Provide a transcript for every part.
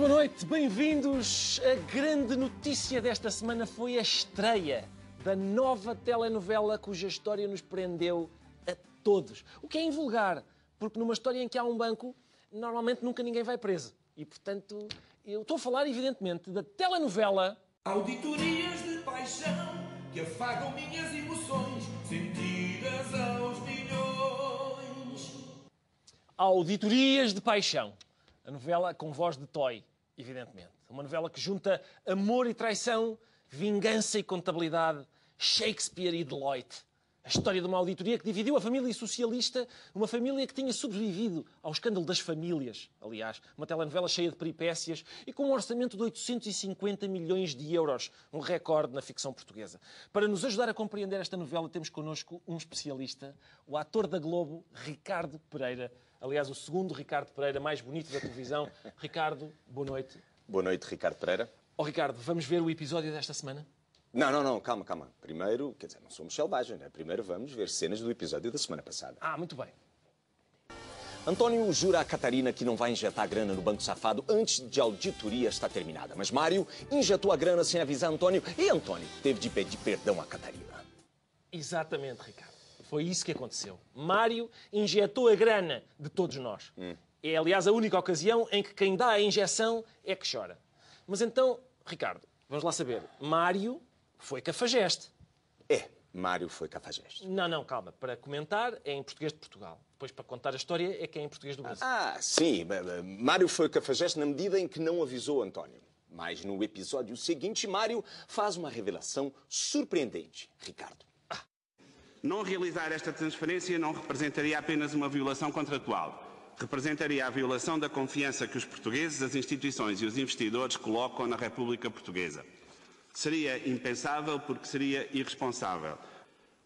Boa noite, bem-vindos. A grande notícia desta semana foi a estreia da nova telenovela cuja história nos prendeu a todos. O que é invulgar, porque numa história em que há um banco, normalmente nunca ninguém vai preso. E, portanto, eu estou a falar, evidentemente, da telenovela Auditorias de paixão que afagam minhas emoções, sentidas aos milhões. Auditorias de Paixão. A novela com voz de Toy, evidentemente. Uma novela que junta amor e traição, vingança e contabilidade, Shakespeare e Deloitte. A história de uma auditoria que dividiu a família socialista, uma família que tinha sobrevivido ao escândalo das famílias, aliás, uma telenovela cheia de peripécias e com um orçamento de 850 milhões de euros, um recorde na ficção portuguesa. Para nos ajudar a compreender esta novela, temos connosco um especialista, o ator da Globo, Ricardo Pereira. Aliás, o segundo Ricardo Pereira mais bonito da televisão. Ricardo, boa noite. Boa noite, Ricardo Pereira. Ó Ricardo, vamos ver o episódio desta semana? Não, não, não, calma, calma. Primeiro, quer dizer, não somos selvagens, né? Primeiro vamos ver cenas do episódio da semana passada. Ah, muito bem. Antônio jura a Catarina que não vai injetar grana no Banco Safado antes de a auditoria estar terminada. Mas Mário injetou a grana sem avisar Antônio e Antônio teve de pedir perdão a Catarina. Exatamente, Ricardo. Foi isso que aconteceu. Mário injetou a grana de todos nós. É, aliás, a única ocasião em que quem dá a injeção é que chora. Mas então, Ricardo, vamos lá saber. Mário foi cafajeste. É, Mário foi cafajeste. Não, não, calma. Para comentar é em português de Portugal. Depois, para contar a história, é que é em português do Brasil. Ah, sim, Mário foi cafajeste na medida em que não avisou Antônio. Mas no episódio seguinte, Mário faz uma revelação surpreendente, Ricardo. Não realizar esta transferência não representaria apenas uma violação contratual. Representaria a violação da confiança que os portugueses, as instituições e os investidores colocam na República Portuguesa. Seria impensável porque seria irresponsável.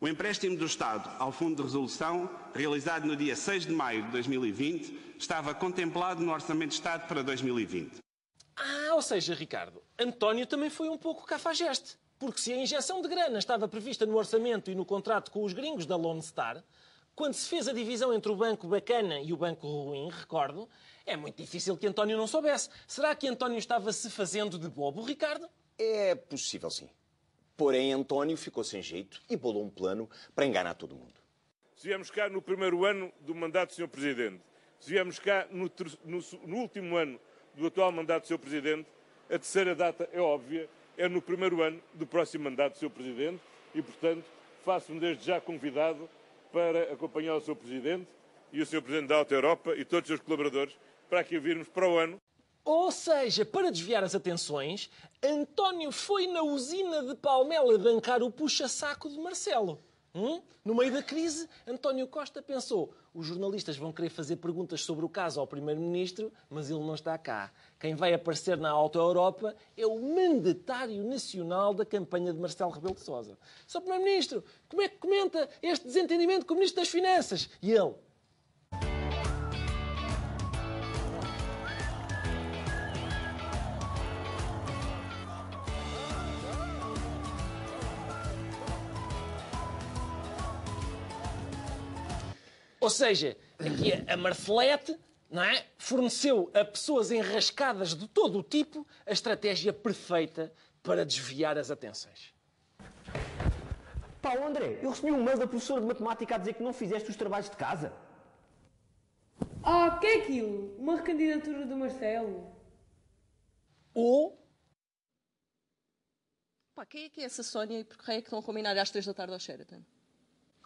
O empréstimo do Estado ao Fundo de Resolução, realizado no dia 6 de maio de 2020, estava contemplado no Orçamento de Estado para 2020. Ah, ou seja, Ricardo, António também foi um pouco cafajeste. Porque se a injeção de grana estava prevista no orçamento e no contrato com os gringos da Lone Star, quando se fez a divisão entre o banco bacana e o banco ruim, recordo, é muito difícil que António não soubesse. Será que António estava se fazendo de bobo, Ricardo? É possível, sim. Porém, Antônio ficou sem jeito e bolou um plano para enganar todo mundo. Se viemos cá no primeiro ano do mandato do Sr. Presidente, se viemos cá no, no no último ano do atual mandato do Sr. Presidente, a terceira data é óbvia, é no primeiro ano do próximo mandato do Sr. Presidente e, portanto, faço-me desde já convidado para acompanhar o Sr. Presidente e o Sr. Presidente da Alta Europa e todos os seus colaboradores para aqui virmos para o ano Ou seja, para desviar as atenções, António foi na usina de Palmela bancar o puxa-saco de Marcelo. Hum? No meio da crise, António Costa pensou: os jornalistas vão querer fazer perguntas sobre o caso ao Primeiro-Ministro, mas ele não está cá. Quem vai aparecer na Alta Europa é o mandatário nacional da campanha de Marcelo Rebelo de Sousa. Sr. Primeiro-Ministro, como é que comenta este desentendimento com o Ministro das Finanças? E ele: Ou seja, aqui a- Marcelete não é? forneceu a pessoas enrascadas de todo o tipo a estratégia perfeita para desviar as atenções. Pá, André, eu recebi um mail da professora de matemática a dizer que não fizeste os trabalhos de casa. Ah, o que é aquilo? Uma recandidatura do Marcelo? Ou Pá, quem é que é essa Sónia e por que é que estão a combinar às três da tarde ao Sheraton?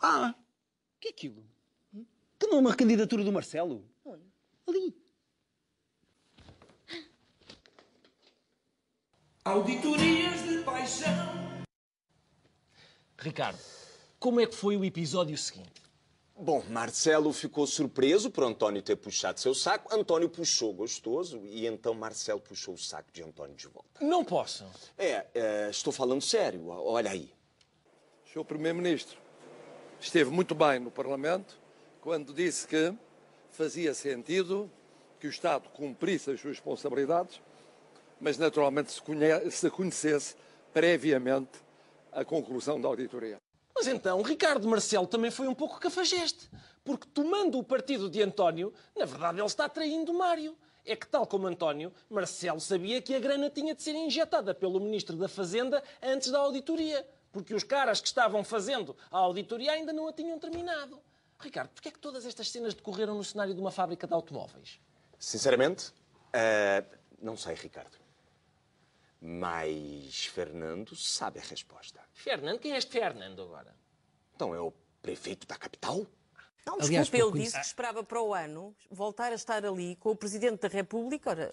Ah, o que é aquilo? Que não é uma candidatura do Marcelo? Onde? Ali. Auditorias de paixão. Ricardo, como é que foi o episódio seguinte? Bom, Marcelo ficou surpreso por António ter puxado seu saco. António puxou gostoso e então Marcelo puxou o saco de António de volta. Não posso. É, é estou falando sério. Olha aí. O Sr. Primeiro-Ministro esteve muito bem no Parlamento quando disse que fazia sentido que o Estado cumprisse as suas responsabilidades, mas naturalmente se, se conhecesse previamente a conclusão da auditoria. Mas então, Ricardo Marcelo também foi um pouco cafajeste. Porque tomando o partido de António, na verdade ele está traindo Mário. É que, tal como António, Marcelo sabia que a grana tinha de ser injetada pelo Ministro da Fazenda antes da auditoria. Porque os caras que estavam fazendo a auditoria ainda não a tinham terminado. Ricardo, porquê é que todas estas cenas decorreram no cenário de uma fábrica de automóveis? Sinceramente, uh, não sei, Ricardo. Mas Fernando sabe a resposta. Fernando? Quem é este Fernando agora? Então é o prefeito da capital? Não, desculpe, ele disse que esperava para o ano voltar a estar ali com o Presidente da República, ora,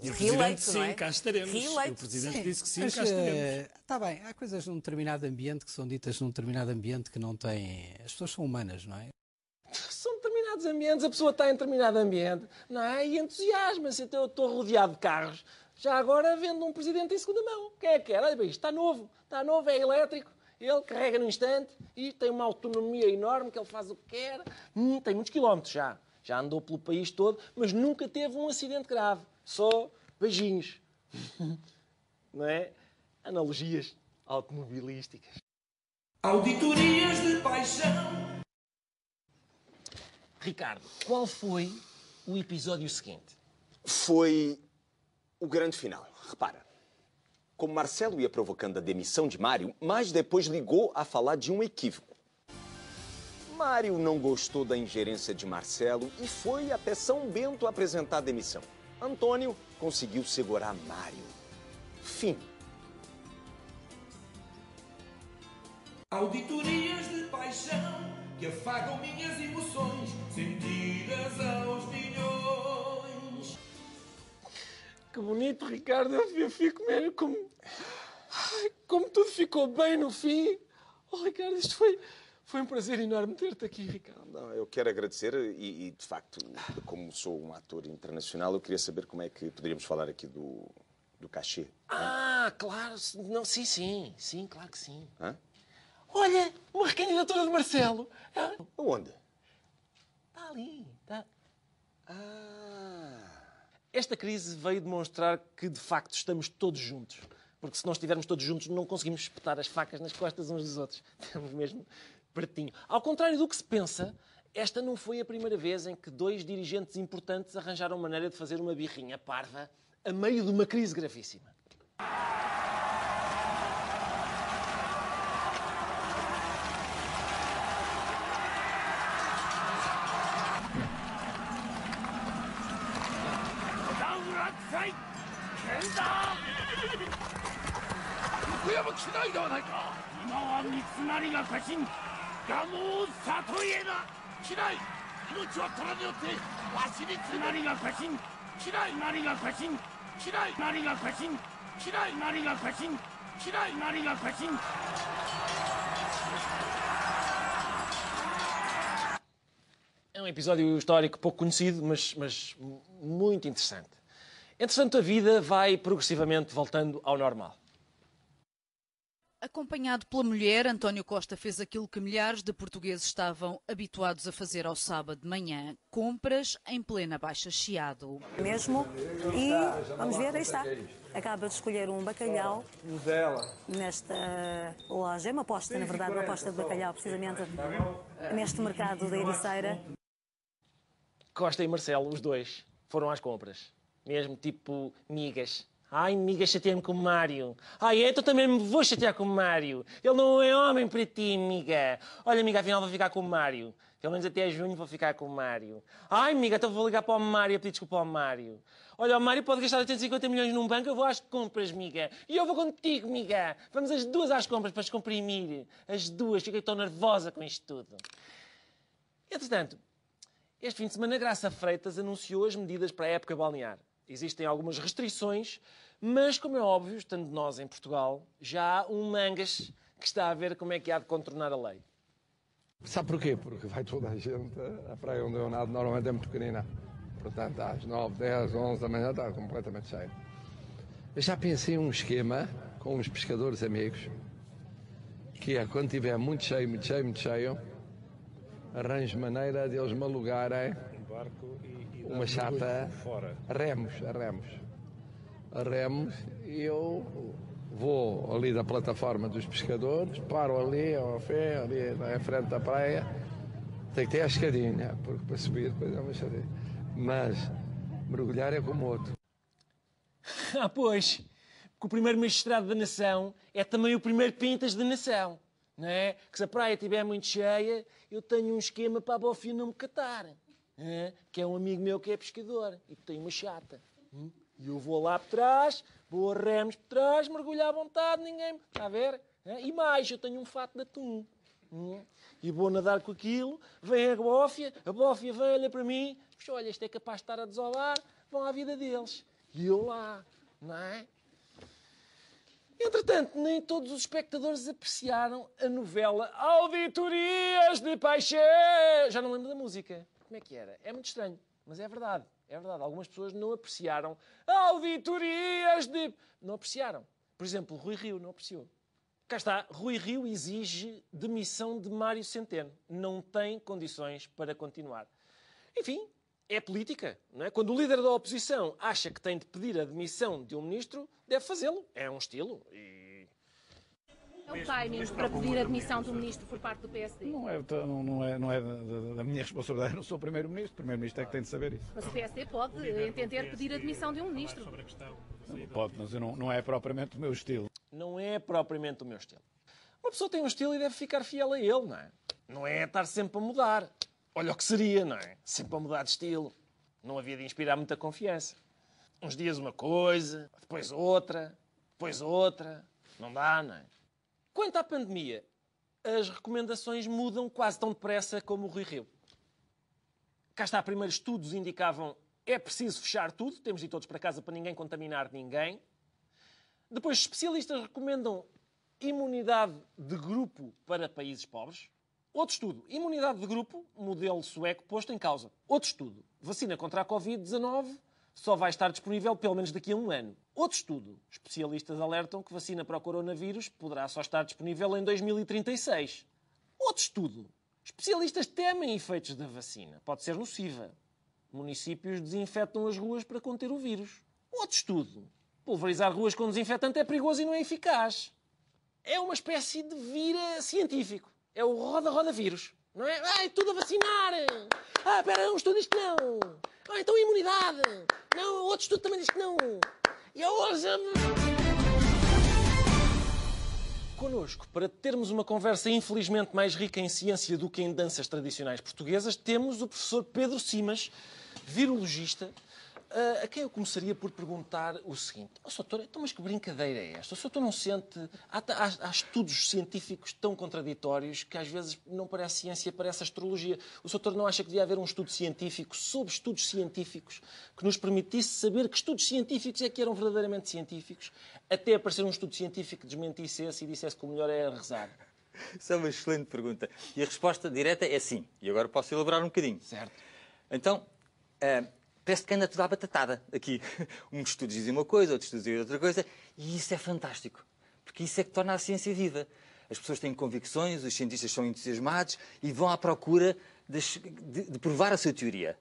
e o reeleito, sim, não é? cá estaremos. Reeleito, o Presidente sim. disse que sim, Mas, cá estaremos. Está bem, há coisas num determinado ambiente que são ditas num determinado ambiente que não têm. As pessoas são humanas, não é? São determinados ambientes, a pessoa está em determinado ambiente, não é? E entusiasma-se. Então eu estou rodeado de carros. Já agora vendo um presidente em segunda mão. Quem é que quer? Olha bem, isto está novo. Está novo, é elétrico. Ele carrega no instante e tem uma autonomia enorme que ele faz o que quer. Hum, tem muitos quilómetros já. Já andou pelo país todo, mas nunca teve um acidente grave. Só beijinhos. não é? Analogias automobilísticas. Auditorias de paixão. Ricardo, qual foi o episódio seguinte? Foi o grande final. Repara. Como Marcelo ia provocando a demissão de Mário, mas depois ligou a falar de um equívoco. Mário não gostou da ingerência de Marcelo e foi até São Bento apresentar a demissão. Antônio conseguiu segurar Mário. Fim. Auditorias de paixão que afagam minhas emoções, sentidas aos milhões. Que bonito, Ricardo. Eu fico mesmo como. Ai, como tudo ficou bem no fim. Oh, Ricardo, isto foi, foi um prazer enorme ter-te aqui, Ricardo. Não, eu quero agradecer e, e, de facto, como sou um ator internacional, eu queria saber como é que poderíamos falar aqui do, do cachê. Ah, claro. Não, sim, sim. Sim, claro que sim. Hã? Olha, uma recandidatura de Marcelo. Ah, Onde? Está ali. Está. Ah. Esta crise veio demonstrar que, de facto, estamos todos juntos. Porque se não estivermos todos juntos, não conseguimos espetar as facas nas costas uns dos outros. Estamos mesmo pertinho. Ao contrário do que se pensa, esta não foi a primeira vez em que dois dirigentes importantes arranjaram maneira de fazer uma birrinha parva a meio de uma crise gravíssima. É um episódio histórico pouco conhecido, mas, mas muito interessante. Entretanto, a vida vai progressivamente voltando ao normal. Acompanhado pela mulher, António Costa fez aquilo que milhares de portugueses estavam habituados a fazer ao sábado de manhã: compras em plena baixa chiado. Mesmo. E vamos ver, aí está. Acaba de escolher um bacalhau nesta loja. É uma aposta, na verdade, uma aposta de bacalhau, precisamente neste mercado da Ericeira. Costa e Marcelo, os dois, foram às compras. Mesmo tipo migas. Ai, miga, chateei-me com o Mário. Ai, então também me vou chatear com o Mário. Ele não é homem para ti, miga. Olha, amiga, afinal vou ficar com o Mário. Pelo menos até junho vou ficar com o Mário. Ai, amiga, então vou ligar para o Mário a pedir desculpa ao Mário. Olha, o Mário pode gastar 850 milhões num banco, eu vou às compras, miga. E eu vou contigo, miga. Vamos as duas às compras para descomprimir. As duas. Fiquei tão nervosa com isto tudo. Entretanto, este fim de semana, Graça Freitas anunciou as medidas para a época balnear. Existem algumas restrições, mas, como é óbvio, estando nós em Portugal, já há um mangas que está a ver como é que há de contornar a lei. Sabe porquê? Porque vai toda a gente, a praia onde eu nado normalmente é muito pequenina. Portanto, às 9, 10, 11 da manhã está completamente cheio. Eu já pensei em um esquema com uns pescadores amigos, que é quando tiver muito cheio, muito cheio, muito cheio, arranjo maneira de eles me alugarem Um barco e, e uma chata fora. a remos, a remos. A remos e eu vou ali da plataforma dos pescadores, paro ali ao fé, ali na frente da praia. Tem que ter a escadinha, porque para subir depois é uma escadinha. Mas mergulhar é como outro. Ah, pois. Porque o primeiro magistrado da nação é também o primeiro pintas da nação. Não é? Que se a praia estiver muito cheia, eu tenho um esquema para a bofia não me catar. É? Que é um amigo meu que é pescador e que tem uma chata. Hum? E eu vou lá por trás, vou a remos por trás, mergulhar à vontade, ninguém. Está a ver? É? E mais, eu tenho um fato de atum. Hum? E vou nadar com aquilo, vem a bófia, a bófia vem, olha para mim, diz, olha, isto é capaz de estar a desolar, vão à vida deles. E eu lá, não é? Entretanto, nem todos os espectadores apreciaram a novela Auditorias de Paixão. Já não lembro da música. Como é que era? É muito estranho, mas é verdade. É verdade. Algumas pessoas não apreciaram Auditorias de... Não apreciaram. Por exemplo, Rui Rio não apreciou. Cá está, Rui Rio exige demissão de Mário Centeno. Não tem condições para continuar. Enfim, é política, não é? Quando o líder da oposição acha que tem de pedir a demissão de um ministro, deve fazê-lo. É um estilo. E... O timing para pedir a demissão do ministro por parte do PSD. Não é, não, não é, não é da, minha responsabilidade, eu não sou o primeiro-ministro, o primeiro-ministro é que tem de saber isso. Mas o PSD pode entender pedir a demissão de um ministro. Pode, mas não, não é propriamente o meu estilo. Não é propriamente o meu estilo. Uma pessoa tem um estilo e deve ficar fiel a ele, não é? Não é estar sempre a mudar. Olha o que seria, não é? Sempre a mudar de estilo. Não havia de inspirar muita confiança. Uns dias uma coisa, depois outra, depois outra. Não dá, não é? Quanto à pandemia, as recomendações mudam quase tão depressa como o Rui Rio. Cá está, primeiros estudos indicavam é preciso fechar tudo, temos de ir todos para casa para ninguém contaminar ninguém. Depois, especialistas recomendam imunidade de grupo para países pobres. Outro estudo, imunidade de grupo, modelo sueco posto em causa. Outro estudo, vacina contra a Covid-19 só vai estar disponível pelo menos daqui a um ano. Outro estudo, especialistas alertam que vacina para o coronavírus poderá só estar disponível em 2036. Outro estudo, especialistas temem efeitos da vacina. Pode ser nociva. Municípios desinfetam as ruas para conter o vírus. Outro estudo, pulverizar ruas com desinfetante é perigoso e não é eficaz. É uma espécie de vira científico. É o roda-roda vírus. Não é? Ai, tudo a vacinar! Ah, espera, um estudo que não! Ah, então imunidade! Não, outro estudo também diz que não! E hoje... Connosco, para termos uma conversa infelizmente mais rica em ciência do que em danças tradicionais portuguesas, temos o professor Pedro Simas, virologista, a quem eu começaria por perguntar o seguinte: oh, doutor, então, mas que brincadeira é esta? O doutor não sente. Há, há- há estudos científicos tão contraditórios que às vezes não parece ciência, parece astrologia. O doutor não acha que devia haver um estudo científico sobre estudos científicos que nos permitisse saber que estudos científicos é que eram verdadeiramente científicos, até aparecer um estudo científico que desmentisse esse e dissesse que o melhor era rezar? Isso é uma excelente pergunta. E a resposta direta é sim. E agora posso elaborar um bocadinho. Certo. Então, eh, parece que anda tudo à batatada aqui. Uns estudos dizem uma coisa, outros estudos dizem outra coisa. E isso é fantástico. Porque isso é que torna a ciência viva. As pessoas têm convicções, os cientistas são entusiasmados e vão à procura das- de, de provar a sua teoria.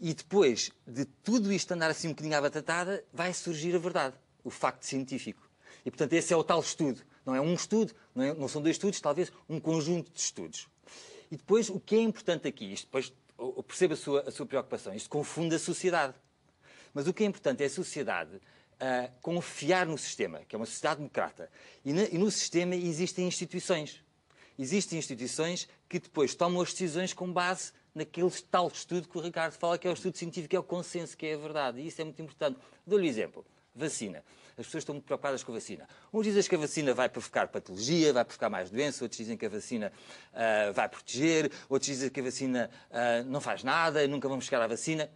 E depois de tudo isto andar assim um bocadinho à batatada, vai surgir a verdade, o facto científico. E, portanto, esse é o tal estudo. Não é um estudo, não, é- não são dois estudos, talvez um conjunto de estudos. E depois, o que é importante aqui, isto depois eu percebo a sua, a sua preocupação, isto confunde a sociedade. Mas o que é importante é a sociedade ah, confiar no sistema, que é uma sociedade democrata. E, na- e no sistema existem instituições. Existem instituições que depois tomam as decisões com base naquele tal estudo que o Ricardo fala, que é o estudo científico, que é o consenso, que é a verdade. E isso é muito importante. Dou-lhe um exemplo. Vacina. As pessoas estão muito preocupadas com a vacina. Uns dizem que a vacina vai provocar patologia, vai provocar mais doença, outros dizem que a vacina ah, vai proteger, outros dizem que a vacina ah, não faz nada, nunca vamos chegar à vacina.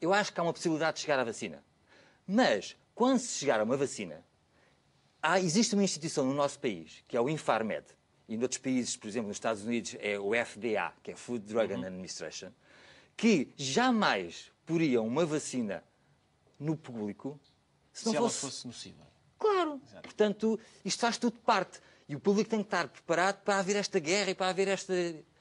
Eu acho que há uma possibilidade de chegar à vacina. Mas, quando se chegar a uma vacina, há, existe uma instituição no nosso país, que é o Infarmed, e noutros países, por exemplo, nos Estados Unidos, é o FDA, que é Food Drug Uhum. Administration, que jamais poriam uma vacina no público se não Se ela fosse... fosse nociva. Claro. Portanto, isto faz tudo parte. E o público tem que estar preparado para haver esta guerra e para haver esta,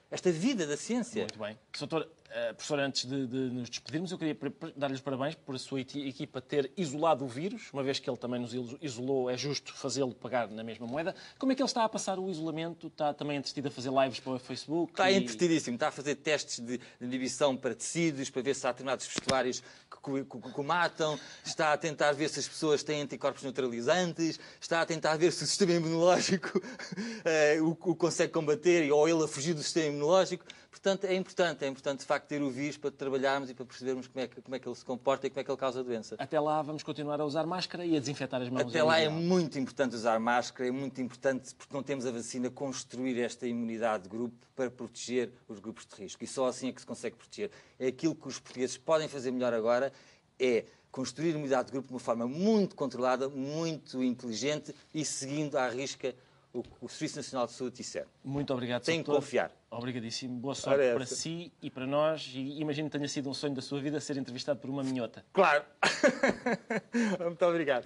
esta vida da ciência. Muito bem. Doutor, eh, professor, antes de, de nos despedirmos, eu queria pre- pre- dar-lhe os parabéns por a sua equipa ter isolado o vírus, uma vez que ele também nos iso- isolou, é justo fazê-lo pagar na mesma moeda. Como é que ele está a passar o isolamento? Está também entretido a fazer lives para o Facebook? Está e- entretidíssimo, está a fazer testes de, de inibição para tecidos, para ver se há determinados vestuários que, que, que- o matam, está a tentar ver se as pessoas têm anticorpos neutralizantes, está a tentar ver se o sistema imunológico eh, o, o consegue combater ou ele a fugir do sistema imunológico. Portanto, é importante, é importante de facto ter o vírus para trabalharmos e para percebermos como é, que, como é que ele se comporta e como é que ele causa a doença. Até lá vamos continuar a usar máscara e a desinfetar as mãos. Até lá é muito importante usar máscara, é muito importante, porque não temos a vacina, construir esta imunidade de grupo para proteger os grupos de risco. E só assim é que se consegue proteger. É aquilo que os portugueses podem fazer melhor agora, é construir imunidade de grupo de uma forma muito controlada, muito inteligente e seguindo à risca o que o Serviço Nacional de Saúde disser. Muito obrigado, Tem que confiar. Obrigadíssimo. Boa sorte Ora, para si e para nós. E imagino que tenha sido um sonho da sua vida ser entrevistado por uma minhota. Claro. muito obrigado.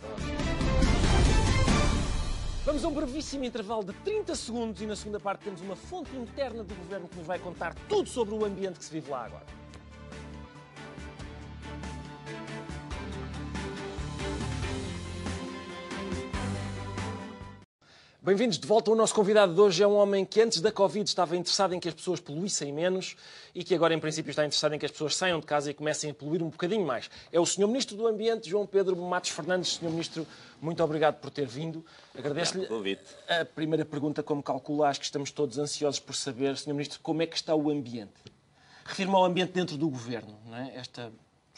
Vamos a um brevíssimo intervalo de 30 segundos e na segunda parte temos uma fonte interna do governo que nos vai contar tudo sobre o ambiente que se vive lá agora. Bem-vindos de volta. O nosso convidado de hoje é um homem que antes da Covid estava interessado em que as pessoas poluíssem menos e que agora, em princípio, está interessado em que as pessoas saiam de casa e comecem a poluir um bocadinho mais. É o Sr. Ministro do Ambiente, João Pedro Matos Fernandes. Sr. Ministro, muito obrigado por ter vindo. Agradeço-lhe a primeira pergunta, como calcula, acho que estamos todos ansiosos por saber, Sr. Ministro, como é que está o ambiente? Refiro-me ao ambiente dentro do Governo, não é? Esta,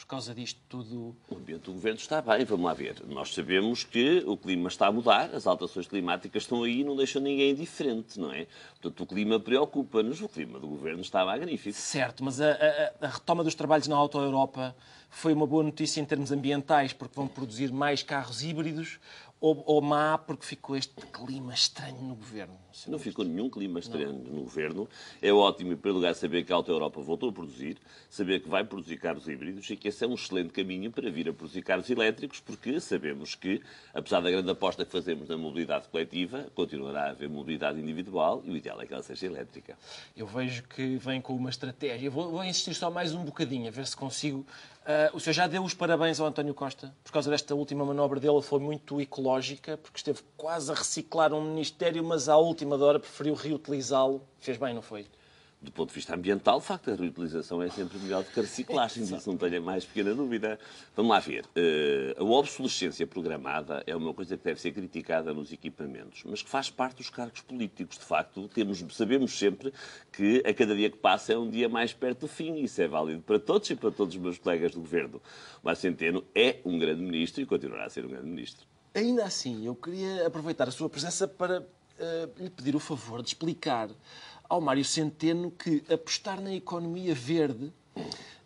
por causa disto tudo... O ambiente do governo está bem, vamos lá ver. Nós sabemos que o clima está a mudar, as alterações climáticas estão aí e não deixam ninguém indiferente, não é? Portanto, o clima preocupa-nos, o clima do governo está magnífico. Certo, mas a, a- a retoma dos trabalhos na Auto Europa foi uma boa notícia em termos ambientais, porque vão produzir mais carros híbridos, ou, ou má, porque ficou este clima estranho no governo? Não ficou nenhum clima estranho no governo. É ótimo, em primeiro lugar, saber que a Auto Europa voltou a produzir, saber que vai produzir carros híbridos e que esse é um excelente caminho para vir a produzir carros elétricos, porque sabemos que, apesar da grande aposta que fazemos na mobilidade coletiva, continuará a haver mobilidade individual e o ideal é que ela seja elétrica. Eu vejo que vem com uma estratégia. Vou, vou insistir só mais um bocadinho, a ver se consigo. Ah, o senhor já deu os parabéns ao António Costa por causa desta última manobra dele, foi muito ecológica, porque esteve quase a reciclar um ministério, mas à última hora preferiu reutilizá-lo. Fez bem, não foi? Do ponto de vista ambiental, de facto, a reutilização é sempre melhor do que a reciclagem, disso não tenho a mais pequena dúvida. Vamos lá ver. Eh, a obsolescência programada é uma coisa que deve ser criticada nos equipamentos, mas que faz parte dos cargos políticos. De facto, temos, sabemos sempre que a cada dia que passa é um dia mais perto do fim. Isso é válido para todos e para todos os meus colegas do governo. O Centeno é um grande ministro e continuará a ser um grande ministro. Ainda assim, eu queria aproveitar a sua presença para eh, lhe pedir o favor de explicar ao Mário Centeno que apostar na economia verde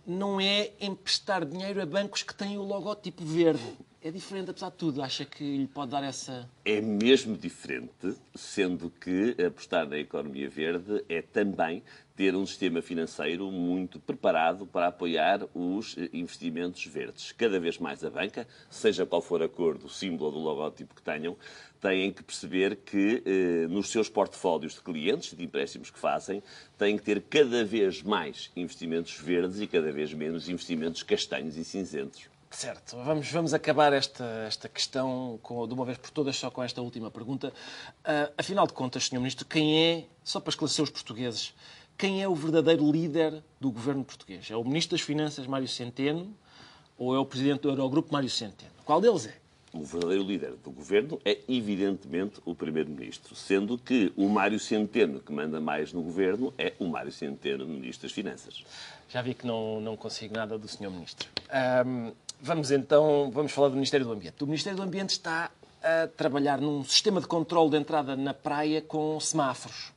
não é emprestar dinheiro a bancos que têm o logótipo verde. É diferente, apesar de tudo. Acha que lhe pode dar essa. É mesmo diferente, sendo que apostar na economia verde é também ter um sistema financeiro muito preparado para apoiar os eh, investimentos verdes. Cada vez mais a banca, seja qual for a cor do símbolo ou do logótipo que tenham, têm que perceber que eh, nos seus portfólios de clientes, de empréstimos que fazem, têm que ter cada vez mais investimentos verdes e cada vez menos investimentos castanhos e cinzentos. Certo, vamos, vamos acabar esta, esta questão com- de uma vez por todas só com esta última pergunta. Ah, afinal de contas, Sr. Ministro, quem é, só para esclarecer os portugueses, quem é o verdadeiro líder do governo português? É o Ministro das Finanças, Mário Centeno, ou é o Presidente do Eurogrupo, Mário Centeno? Qual deles é? O verdadeiro líder do governo é, evidentemente, o Primeiro-Ministro, sendo que o Mário Centeno, que manda mais no governo, é o Mário Centeno, Ministro das Finanças. Já vi que não, não consigo nada do Sr. Ministro. Vamos então, vamos falar do Ministério do Ambiente. O Ministério do Ambiente está a trabalhar num sistema de controle de entrada na praia com semáforos.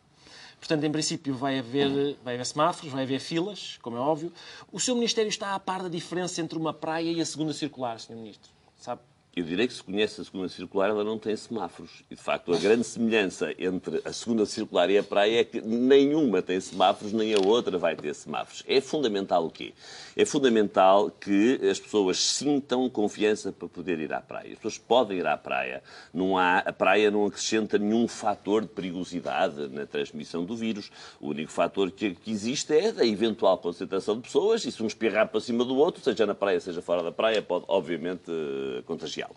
Portanto, em princípio, vai haver, vai haver semáforos, vai haver filas, como é óbvio. O seu Ministério está a par da diferença entre uma praia e a segunda circular, Sr. Ministro? Sabe? Eu direi que se conhece a segunda circular, ela não tem semáforos. E, de facto, a grande semelhança entre a segunda circular e a praia é que nenhuma tem semáforos, nem a outra vai ter semáforos. É fundamental o quê? É fundamental que as pessoas sintam confiança para poder ir à praia. As pessoas podem ir à praia. Não há, a praia não acrescenta nenhum fator de perigosidade na transmissão do vírus. O único fator que, que existe é a eventual concentração de pessoas e se um espirrar para cima do outro, seja na praia, seja fora da praia, pode, obviamente, eh, contagiar.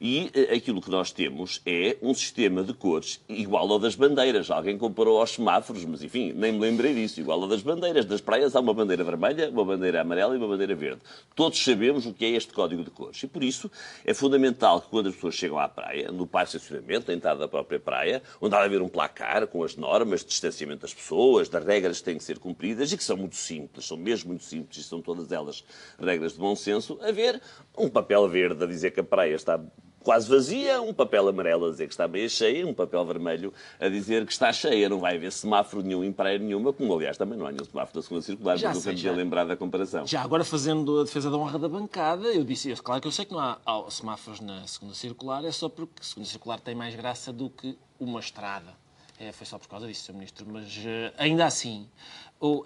E eh, aquilo que nós temos é um sistema de cores igual ao das bandeiras. Alguém comparou aos semáforos, mas enfim, nem me lembrei disso. Igual ao das bandeiras. Das praias há uma bandeira vermelha, uma bandeira amarela e uma bandeira verde. Todos sabemos o que é este código de cores. E por isso é fundamental que quando as pessoas chegam à praia, no parque de estacionamento, na entrada da própria praia, onde há de haver um placar com as normas de distanciamento das pessoas, das regras que têm que ser cumpridas e que são muito simples, são mesmo muito simples e são todas elas regras de bom senso, haver um papel verde a dizer que a praia está quase vazia, um papel amarelo a dizer que está meio cheia, um papel vermelho a dizer que está cheia. Não vai haver semáforo nenhum em praia nenhuma, como aliás também não há nenhum semáforo da segunda circular, Já mas sei, tinha lembrado da comparação. Já agora fazendo a defesa da honra da bancada, eu disse, eu- claro que eu sei que não há, há semáforos na segunda circular, é só porque a segunda circular tem mais graça do que uma estrada. É, foi só por causa disso, Sr. Ministro. Mas eh, ainda assim,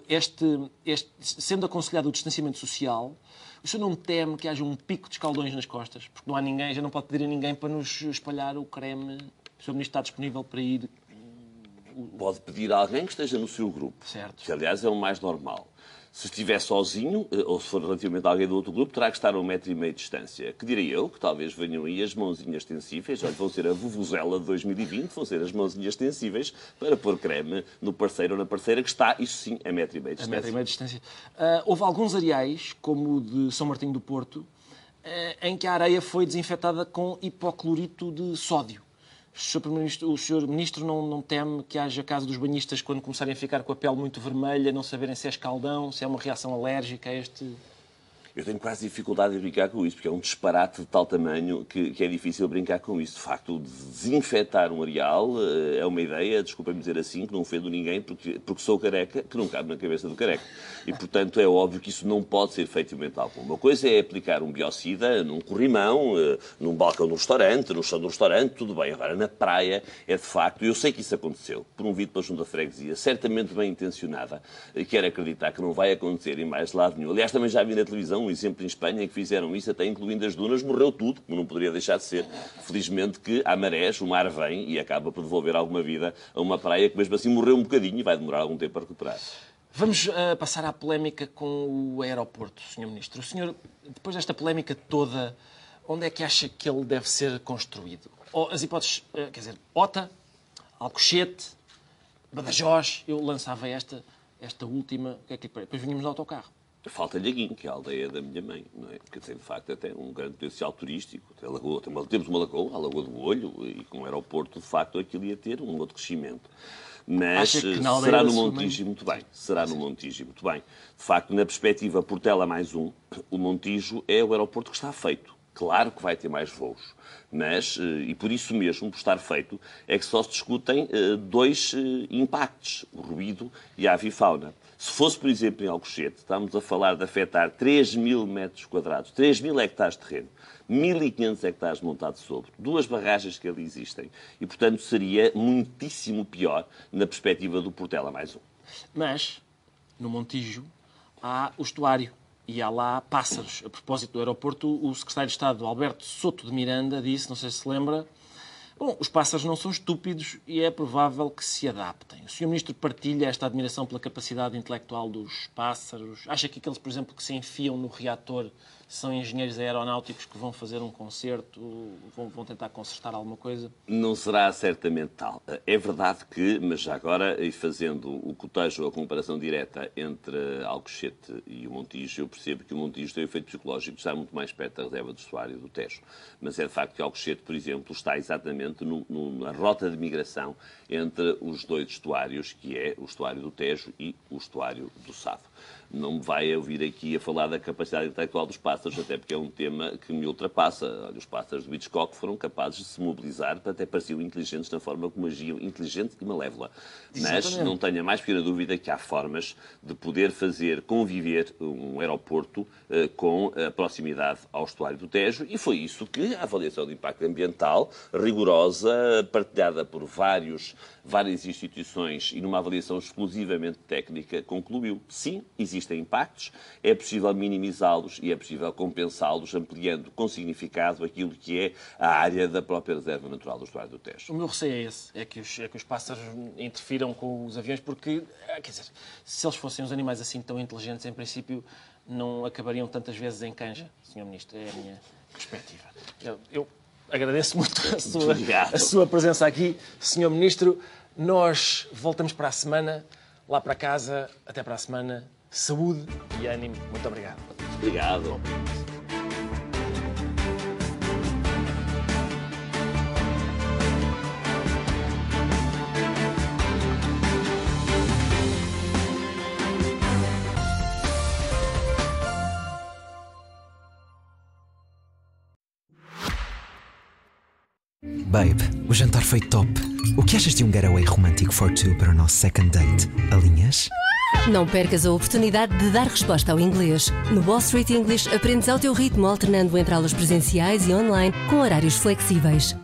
este, este, sendo aconselhado o distanciamento social, o senhor não teme que haja um pico de escaldões nas costas? Porque não há ninguém, já não pode pedir a ninguém para nos espalhar o creme. O Sr. Ministro está disponível para ir Pode pedir a alguém que esteja no seu grupo. Certo. Que, aliás, é o mais normal. Se estiver sozinho, eh, ou se for relativamente a alguém do outro grupo, terá que estar a um metro e meio de distância. Que direi eu, que talvez venham aí as mãozinhas extensíveis, olha, vão ser a vuvuzela de 2020, vão ser as mãozinhas extensíveis para pôr creme no parceiro ou na parceira que está, isso sim, a metro e meio de a distância. metro e meio de distância. Ah, houve alguns areais, como o de São Martinho do Porto, eh, em que a areia foi desinfetada com hipoclorito de sódio. O Sr. Ministro não, não teme que haja caso dos banhistas, quando começarem a ficar com a pele muito vermelha, não saberem se é escaldão, se é uma reação alérgica a este... Eu tenho quase dificuldade em brincar com isso, porque é um disparate de tal tamanho que, que é difícil brincar com isso. De facto, desinfetar um areal eh, é uma ideia, desculpem-me dizer assim, que não ofendo ninguém, porque, porque sou careca, que não cabe na cabeça do careca. E, portanto, é óbvio que isso não pode ser feito em algum. Uma coisa é aplicar um biocida num corrimão, eh, num balcão do restaurante, no chão do restaurante, tudo bem. Agora, na praia, é de facto, eu sei que isso aconteceu, por um vídeo pela Junta Freguesia, certamente bem intencionada, quero acreditar que não vai acontecer em mais lado nenhum. Aliás, também já vi na televisão um exemplo em Espanha em que fizeram isso, até incluindo as dunas, morreu tudo, como não poderia deixar de ser. Felizmente que há marés, o mar vem e acaba por devolver alguma vida a uma praia que mesmo assim morreu um bocadinho e vai demorar algum tempo a recuperar. Vamos ah, passar à polémica com o aeroporto, Sr. Ministro. O senhor, depois desta polémica toda, onde é que acha que ele deve ser construído? Ou as hipóteses, ah, quer dizer, Ota, Alcochete, Badajoz, eu lançava esta, esta última, que é que? Depois vinhamos no autocarro. Falta-lhe Guim, que é a aldeia da minha mãe, não é? Porque tem, de facto, até um grande potencial turístico. Tem lagoa, tem uma- temos uma lagoa, a Lagoa do Olho, e com o aeroporto, de facto, aquilo ia ter um outro crescimento. Mas eh, será no Montijo muito bem. Será no Montijo muito bem. De facto, na perspectiva Portela mais um, o Montijo é o aeroporto que está feito. Claro que vai ter mais voos, mas, eh, e por isso mesmo, por estar feito, é que só se discutem eh, dois impactos, o ruído e a avifauna. Se fosse, por exemplo, em Alcochete, estamos a falar de afetar 3 mil metros quadrados, 3 mil hectares de terreno, 1.500 hectares montados sobre, duas barragens que ali existem, e, portanto, seria muitíssimo pior na perspectiva do Portela mais um. Mas, no Montijo, há o estuário e há lá pássaros. A propósito do aeroporto, o secretário de Estado, Alberto Soto de Miranda, disse, não sei se se lembra, bom, os pássaros não são estúpidos e é provável que se adaptem. O Sr. Ministro partilha esta admiração pela capacidade intelectual dos pássaros? Acha que aqueles, por exemplo, que se enfiam no reator são engenheiros aeronáuticos que vão fazer um concerto, vão, vão tentar consertar alguma coisa? Não será certamente tal. É verdade que, mas já agora, e fazendo o cotejo, a comparação direta entre Alcochete e o Montijo, eu percebo que o Montijo tem efeito psicológico estar muito mais perto da reserva do estuário do Tejo. Mas é de facto que Alcochete, por exemplo, está exatamente na rota de migração entre os dois estuários, que é o estuário do Tejo e o estuário do Sado. Não me vai ouvir aqui a falar da capacidade intelectual dos pássaros, até porque é um tema que me ultrapassa. Olha, os pássaros do Hitchcock foram capazes de se mobilizar, até pareciam inteligentes na forma como agiam, inteligente e malévola. Mas Exatamente. não tenho a mais pequena dúvida que há formas de poder fazer conviver um aeroporto eh, com a proximidade ao estuário do Tejo e foi isso que a avaliação de impacto ambiental, rigorosa, partilhada por vários, várias instituições e numa avaliação exclusivamente técnica, concluiu. Sim, existem impactos, é possível minimizá-los e é possível compensá-los ampliando com significado aquilo que é a área da própria reserva natural do estuário do Tejo. O meu receio é esse, é que os, é que os pássaros interfiram com os aviões, porque, ah, quer dizer, se eles fossem uns animais assim tão inteligentes, em princípio, não acabariam tantas vezes em canja, Sr. Ministro, é a minha perspectiva. Eu, eu agradeço muito a sua, a sua presença aqui, Sr. Ministro. Nós voltamos para a semana, lá para casa, até para a semana. Saúde e ânimo. Muito obrigado. Obrigado. Babe, o jantar foi top. O que achas de um getaway romântico for two para o nosso second date? Alinhas? Não percas a oportunidade de dar resposta ao inglês. No Wall Street English aprendes ao teu ritmo, alternando entre aulas presenciais e online com horários flexíveis.